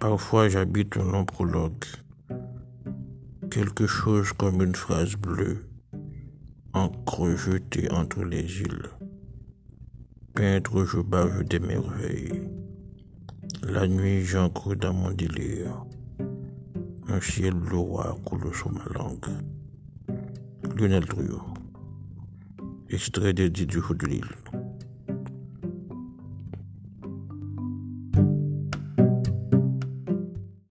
Parfois j'habite un long prologue, quelque chose comme une phrase bleue, encre jetée entre les îles. Peindre, je bave des merveilles. La nuit, j'encre dans mon délire. Un ciel bleu roi coule sur ma langue. Lionel Trouillot. Extrait des du de l'île.